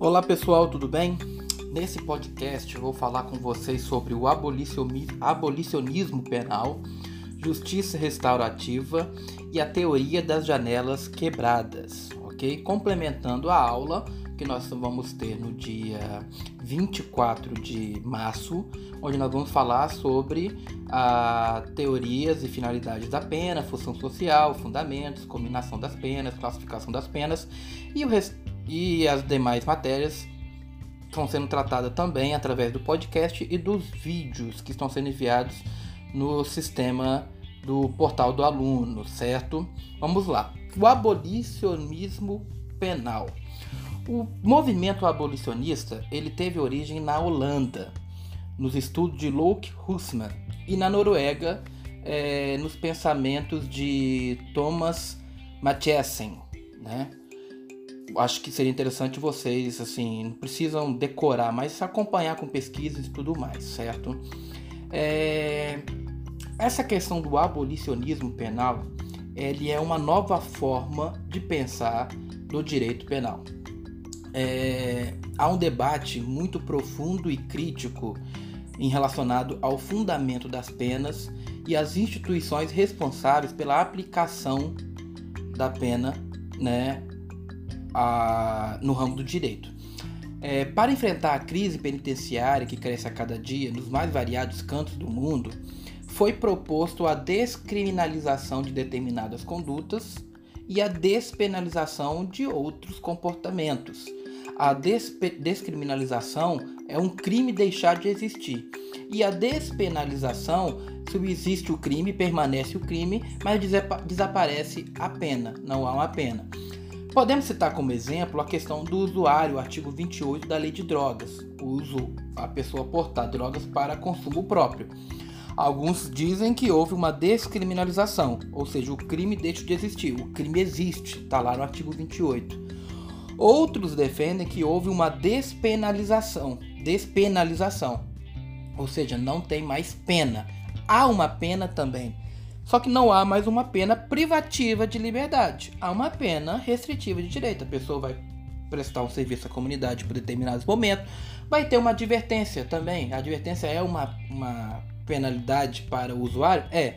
Olá pessoal, tudo bem? Nesse podcast vou falar com vocês sobre o abolicionismo penal, justiça restaurativa e a teoria das janelas quebradas, ok? Complementando a aula que nós vamos ter no dia 24 de março, onde nós vamos falar sobre a teorias e finalidades da pena, função social, fundamentos, combinação das penas, classificação das penas e o e as demais matérias estão sendo tratadas também através do podcast e dos vídeos que estão sendo enviados no sistema do portal do aluno, certo? Vamos lá. O abolicionismo penal. O movimento abolicionista ele teve origem na Holanda, nos estudos de Locke Husman, e na Noruega, é, nos pensamentos de Thomas Mathiesen, né? Acho que seria interessante vocês, assim, não precisam decorar, mas acompanhar com pesquisas e tudo mais, certo? É... Essa questão do abolicionismo penal, ele é uma nova forma de pensar do direito penal. É... Há um debate muito profundo e crítico em relacionado ao fundamento das penas e as instituições responsáveis pela aplicação da pena, né, a, no ramo do direito. É, para enfrentar a crise penitenciária que cresce a cada dia nos mais variados cantos do mundo, foi proposto a descriminalização de determinadas condutas e a despenalização de outros comportamentos. A descriminalização é um crime deixar de existir. E a despenalização, subsiste o crime, permanece o crime, mas desaparece a pena, não há uma pena. Podemos citar como exemplo a questão do usuário, artigo 28 da Lei de Drogas, o uso a pessoa portar drogas para consumo próprio. Alguns dizem que houve uma descriminalização, ou seja, o crime deixa de existir. O crime existe, está lá no artigo 28. Outros defendem que houve uma despenalização, despenalização, ou seja, não tem mais pena. Há uma pena também, só que não há mais uma pena privativa de liberdade. Há uma pena restritiva de direito. A pessoa vai prestar um serviço à comunidade por determinados momentos. Vai ter uma advertência também. A advertência é uma, uma penalidade para o usuário? É.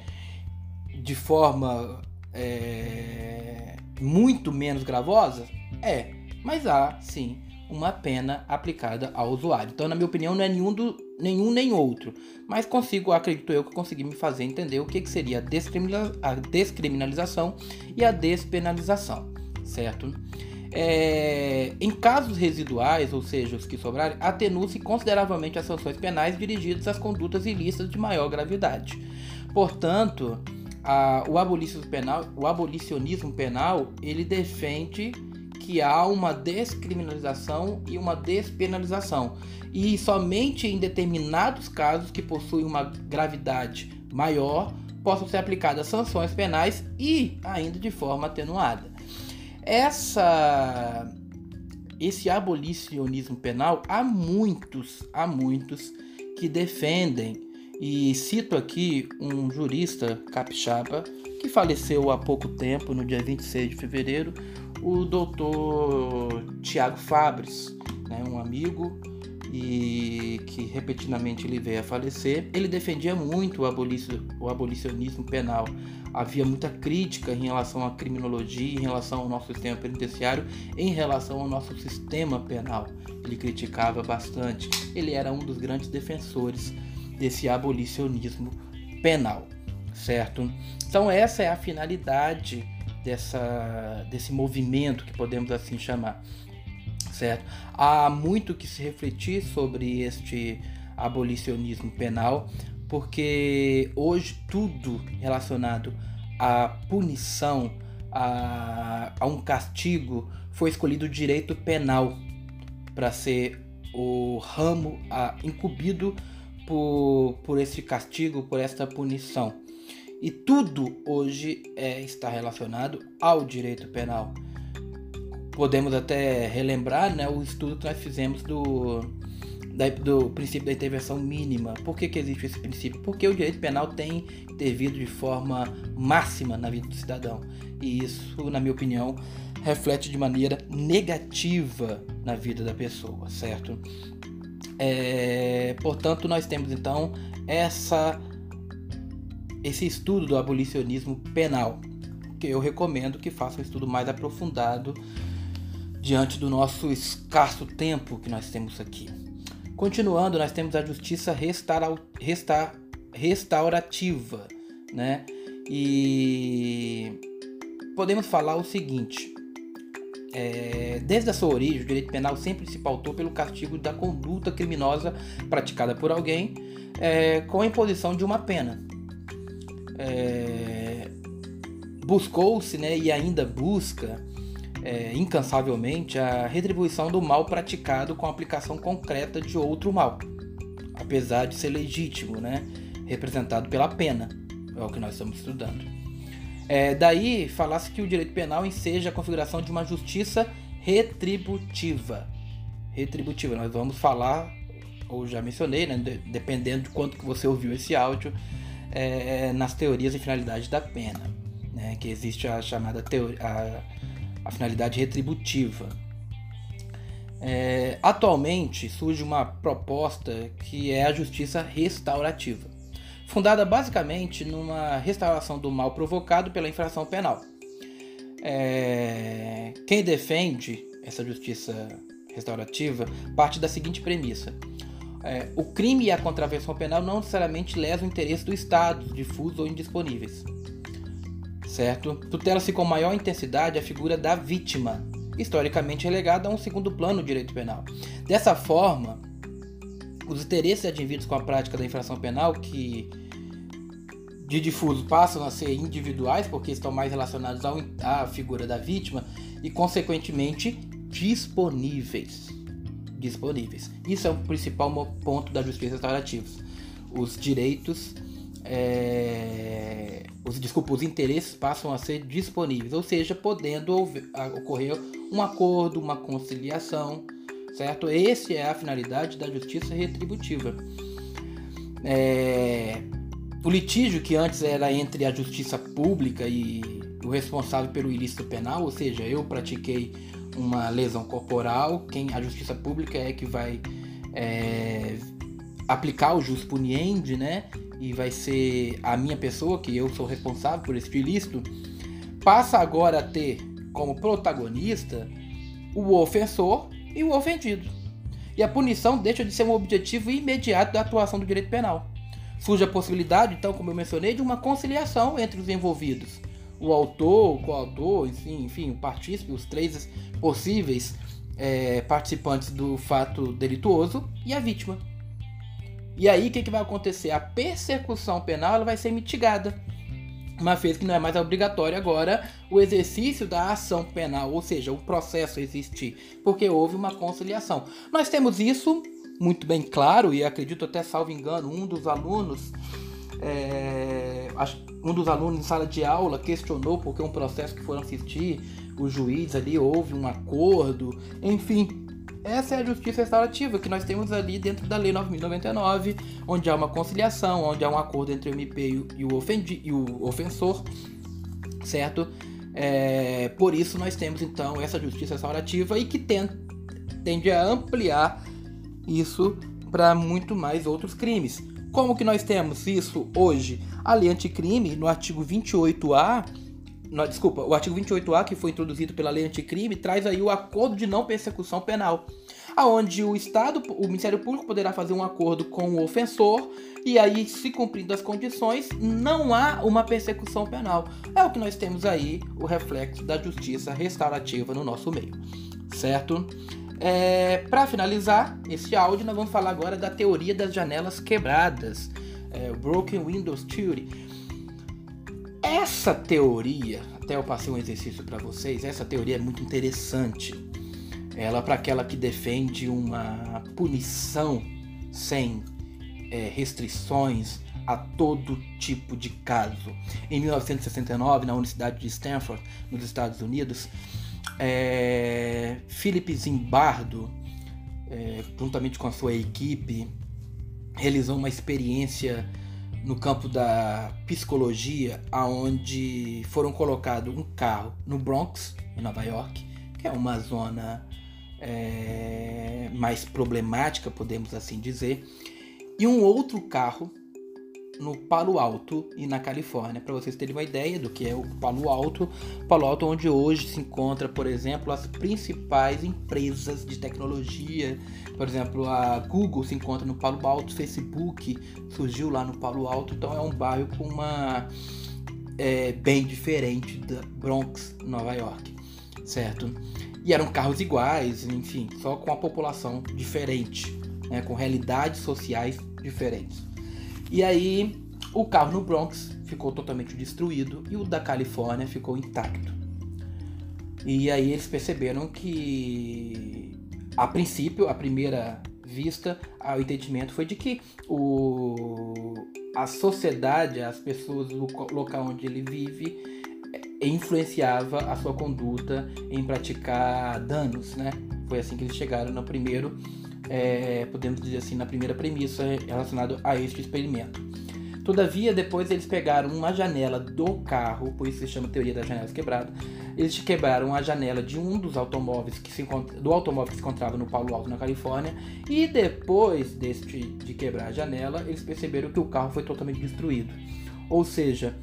De forma é, muito menos gravosa? É. Mas há, sim, uma pena aplicada ao usuário. Então, na minha opinião, não é nenhum, do, nenhum nem outro. Mas consigo, acredito eu, que consegui me fazer entender o que, que seria a, a descriminalização e a despenalização, certo? É, em casos residuais, ou seja, os que sobrarem, atenua-se consideravelmente as sanções penais dirigidas às condutas ilícitas de maior gravidade. Portanto, a, o, abolicionismo penal, o abolicionismo penal ele defende que há uma descriminalização e uma despenalização, e somente em determinados casos que possuem uma gravidade maior possam ser aplicadas sanções penais e ainda de forma atenuada. Essa esse abolicionismo penal há muitos, há muitos que defendem e cito aqui um jurista capixaba que faleceu há pouco tempo, no dia 26 de fevereiro, o doutor Tiago Fabres, né, um amigo e que repetidamente ele veio a falecer, ele defendia muito o, abolicio, o abolicionismo penal. Havia muita crítica em relação à criminologia, em relação ao nosso sistema penitenciário, em relação ao nosso sistema penal. Ele criticava bastante. Ele era um dos grandes defensores desse abolicionismo penal, certo? Então essa é a finalidade dessa, desse movimento que podemos assim chamar, certo? Há muito que se refletir sobre este abolicionismo penal, porque hoje tudo relacionado à punição, a, a um castigo, foi escolhido o direito penal para ser o ramo a, incumbido por, por esse castigo, por esta punição. E tudo hoje é, está relacionado ao direito penal. Podemos até relembrar né, o estudo que nós fizemos do, do princípio da intervenção mínima. Por que, que existe esse princípio? Porque o direito penal tem intervido de forma máxima na vida do cidadão. E isso, na minha opinião, reflete de maneira negativa na vida da pessoa, certo? É, portanto, nós temos então essa, esse estudo do abolicionismo penal, que eu recomendo que faça um estudo mais aprofundado diante do nosso escasso tempo que nós temos aqui. Continuando, nós temos a justiça restaura, resta, restaurativa, né? E podemos falar o seguinte: é, desde a sua origem, o direito penal sempre se pautou pelo castigo da conduta criminosa praticada por alguém é, com a imposição de uma pena. É, Buscou-se né, e ainda busca é, incansavelmente a retribuição do mal praticado com a aplicação concreta de outro mal, apesar de ser legítimo, né, representado pela pena, é o que nós estamos estudando. É, daí falasse que o direito penal enseja a configuração de uma justiça retributiva. Retributiva, nós vamos falar, ou já mencionei, né, dependendo de quanto que você ouviu esse áudio, é, nas teorias e finalidades da pena, né, que existe a chamada teoria, a, a finalidade retributiva. É, atualmente surge uma proposta que é a justiça restaurativa fundada basicamente numa restauração do mal provocado pela infração penal. É... Quem defende essa justiça restaurativa parte da seguinte premissa: é, o crime e a contravenção penal não necessariamente lesam o interesse do Estado, difusos ou indisponíveis. Certo? Tutela-se com maior intensidade a figura da vítima, historicamente relegada a um segundo plano do direito penal. Dessa forma, os interesses advindos com a prática da infração penal, que de difuso passam a ser individuais, porque estão mais relacionados ao, à figura da vítima e, consequentemente, disponíveis. Disponíveis. Isso é o principal ponto da justiça restaurativa. Os direitos, é, os, desculpa, os interesses passam a ser disponíveis, ou seja, podendo ocorrer um acordo, uma conciliação, certo? Essa é a finalidade da justiça retributiva. É, o litígio que antes era entre a justiça pública e o responsável pelo ilícito penal, ou seja, eu pratiquei uma lesão corporal, quem a justiça pública é que vai é, aplicar o jus puniendi, né? E vai ser a minha pessoa, que eu sou responsável por esse ilícito, passa agora a ter como protagonista o ofensor e o ofendido. E a punição deixa de ser um objetivo imediato da atuação do direito penal. Surge a possibilidade, então, como eu mencionei, de uma conciliação entre os envolvidos. O autor, o coautor, enfim, enfim o partícipe, os três possíveis é, participantes do fato delituoso e a vítima. E aí o que, que vai acontecer? A persecução penal vai ser mitigada, uma vez que não é mais obrigatório agora o exercício da ação penal, ou seja, o processo existir, porque houve uma conciliação. Nós temos isso muito bem claro, e acredito até, salvo engano, um dos alunos, é, um dos alunos em sala de aula questionou porque um processo que foram assistir, o juiz ali houve um acordo, enfim. Essa é a justiça restaurativa que nós temos ali dentro da Lei 9.099, onde há uma conciliação, onde há um acordo entre o MP e o, ofendi, e o ofensor, certo? É, por isso nós temos então essa justiça restaurativa e que tem, tende a ampliar isso para muito mais outros crimes. Como que nós temos isso hoje? A lei anticrime, no artigo 28A, no, desculpa, o artigo 28A, que foi introduzido pela lei anticrime, traz aí o acordo de não persecução penal, aonde o Estado, o Ministério Público poderá fazer um acordo com o ofensor e aí, se cumprindo as condições, não há uma persecução penal. É o que nós temos aí, o reflexo da justiça restaurativa no nosso meio, certo? É, Para finalizar esse áudio, nós vamos falar agora da teoria das janelas quebradas, é, Broken Windows Theory. Essa teoria, até eu passei um exercício para vocês, essa teoria é muito interessante. Ela para aquela que defende uma punição sem é, restrições a todo tipo de caso. Em 1969, na Universidade de Stanford, nos Estados Unidos, é, Philip Zimbardo é, juntamente com a sua equipe, realizou uma experiência no campo da psicologia, aonde foram colocados um carro no Bronx, em Nova York, que é uma zona é, mais problemática, podemos assim dizer, e um outro carro no Palo Alto e na Califórnia, para vocês terem uma ideia do que é o Palo Alto. Palo Alto onde hoje se encontra, por exemplo, as principais empresas de tecnologia. Por exemplo, a Google se encontra no Palo Alto, Facebook surgiu lá no Palo Alto, então é um bairro com uma é, bem diferente da Bronx, Nova York, certo? E eram carros iguais, enfim, só com a população diferente, né, com realidades sociais diferentes. E aí o carro no Bronx ficou totalmente destruído e o da Califórnia ficou intacto. E aí eles perceberam que, a princípio, a primeira vista, o entendimento foi de que o, a sociedade, as pessoas do local onde ele vive, é, influenciava a sua conduta em praticar danos, né? Foi assim que eles chegaram no primeiro é, podemos dizer assim, na primeira premissa relacionada a este experimento. Todavia, depois eles pegaram uma janela do carro, por isso se chama teoria das janelas quebradas. Eles quebraram a janela de um dos automóveis que se do automóvel que se encontrava no Palo Alto, na Califórnia, e depois deste, de quebrar a janela, eles perceberam que o carro foi totalmente destruído. Ou seja,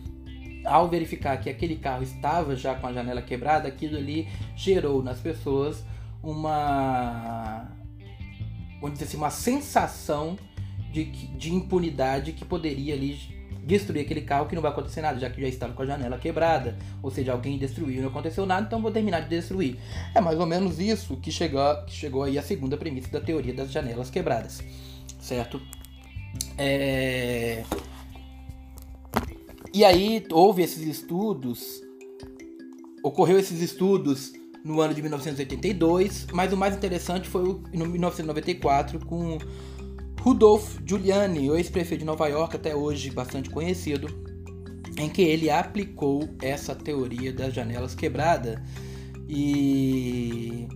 ao verificar que aquele carro estava já com a janela quebrada, aquilo ali gerou nas pessoas uma vamos dizer assim, uma sensação de, de impunidade que poderia ali destruir aquele carro que não vai acontecer nada, já que já estava com a janela quebrada. Ou seja, alguém destruiu e não aconteceu nada, então vou terminar de destruir. É mais ou menos isso que chegou, que chegou aí a segunda premissa da teoria das janelas quebradas. Certo? É... E aí houve esses estudos, ocorreu esses estudos no ano de 1982, mas o mais interessante foi em 1994 com Rudolph Giuliani, o ex-prefeito de Nova York, até hoje bastante conhecido, em que ele aplicou essa teoria das janelas quebradas e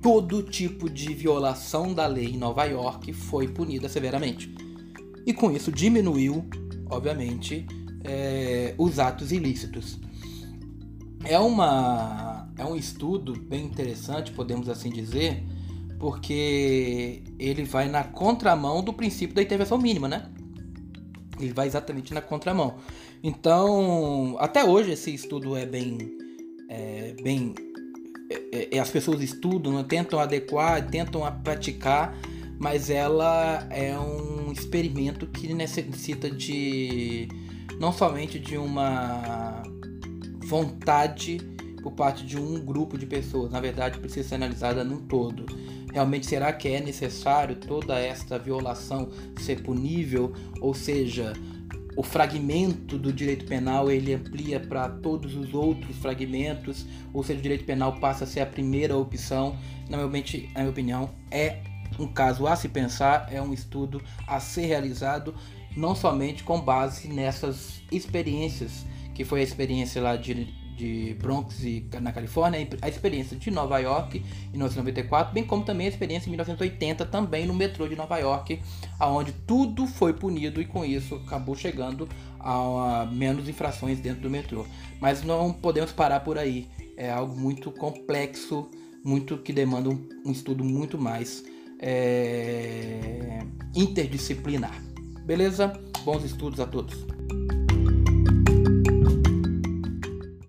todo tipo de violação da lei em Nova York foi punida severamente. E com isso diminuiu, obviamente, é, os atos ilícitos. É uma é um estudo bem interessante, podemos assim dizer, porque ele vai na contramão do princípio da intervenção mínima, né? Ele vai exatamente na contramão. Então, até hoje esse estudo é bem, é, bem, é, é, as pessoas estudam, né? tentam adequar, tentam praticar, mas ela é um experimento que necessita de não somente de uma vontade por parte de um grupo de pessoas. Na verdade, precisa ser analisada num todo. Realmente, será que é necessário toda esta violação ser punível? Ou seja, o fragmento do direito penal ele amplia para todos os outros fragmentos, ou seja, o direito penal passa a ser a primeira opção. Na minha, opinião, é um caso a se pensar, é um estudo a ser realizado, não somente com base nessas experiências, que foi a experiência lá de de Bronx e na Califórnia, a experiência de Nova York em 1994, bem como também a experiência em 1980 também no metrô de Nova York, aonde tudo foi punido e com isso acabou chegando a, menos infrações dentro do metrô. Mas não podemos parar por aí. É algo muito complexo, muito que demanda um, estudo muito mais é, interdisciplinar. Beleza? Bons estudos a todos.